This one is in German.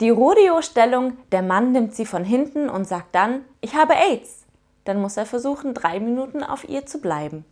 Die Rodeo-Stellung, der Mann nimmt sie von hinten und sagt dann, ich habe AIDS. Dann muss er versuchen, drei Minuten auf ihr zu bleiben.